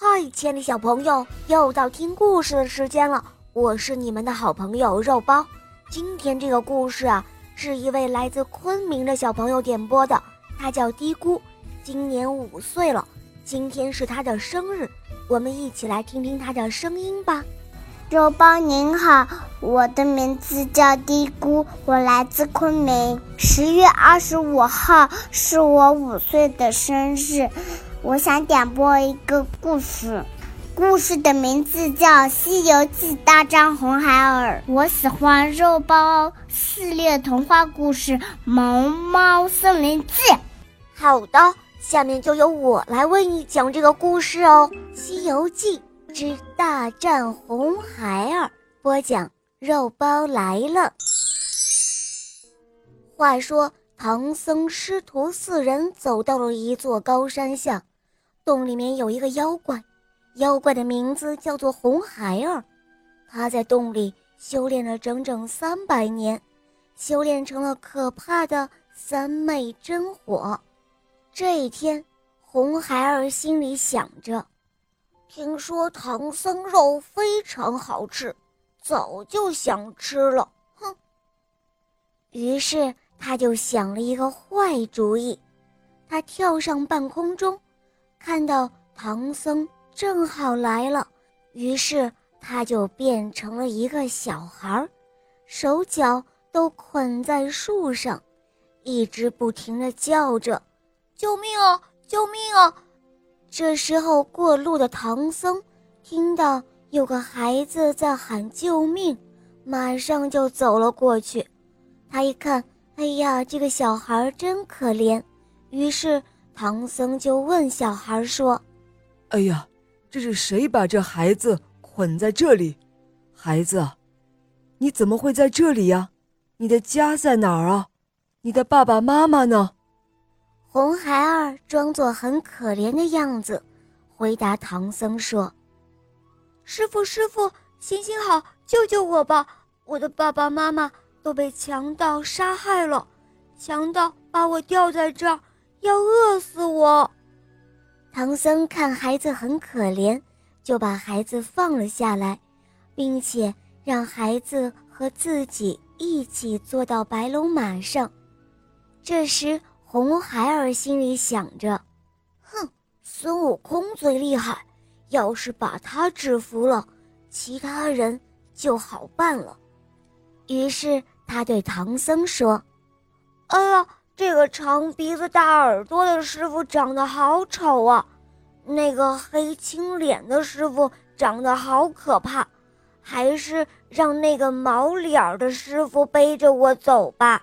嗨，亲爱的小朋友，又到听故事的时间了。我是你们的好朋友肉包。今天这个故事啊，是一位来自昆明的小朋友点播的，他叫嘀咕，今年五岁了。今天是他的生日，我们一起来听听他的声音吧。肉包您好，我的名字叫嘀咕，我来自昆明。十月二十五号是我五岁的生日。我想点播一个故事，故事的名字叫《西游记大战红孩儿》。我喜欢肉包系列童话故事《萌猫森林记》。好的，下面就由我来为你讲这个故事哦，《西游记之大战红孩儿》。播讲肉包来了。话说。唐僧师徒四人走到了一座高山下，洞里面有一个妖怪，妖怪的名字叫做红孩儿。他在洞里修炼了整整三百年，修炼成了可怕的三昧真火。这一天，红孩儿心里想着：听说唐僧肉非常好吃，早就想吃了。哼！于是。他就想了一个坏主意，他跳上半空中，看到唐僧正好来了，于是他就变成了一个小孩，手脚都捆在树上，一直不停地叫着：“救命啊！救命啊！”这时候过路的唐僧听到有个孩子在喊救命，马上就走了过去，他一看。哎呀，这个小孩真可怜。于是唐僧就问小孩说：“哎呀，这是谁把这孩子捆在这里？孩子，你怎么会在这里呀？你的家在哪儿啊？你的爸爸妈妈呢？”红孩儿装作很可怜的样子，回答唐僧说：“师傅，师傅，行行好，救救我吧！我的爸爸妈妈……”都被强盗杀害了，强盗把我吊在这儿，要饿死我。唐僧看孩子很可怜，就把孩子放了下来，并且让孩子和自己一起坐到白龙马上。这时，红孩儿心里想着：“哼，孙悟空最厉害，要是把他制服了，其他人就好办了。”于是他对唐僧说：“哎呀，这个长鼻子大耳朵的师傅长得好丑啊，那个黑青脸的师傅长得好可怕，还是让那个毛脸的师傅背着我走吧。”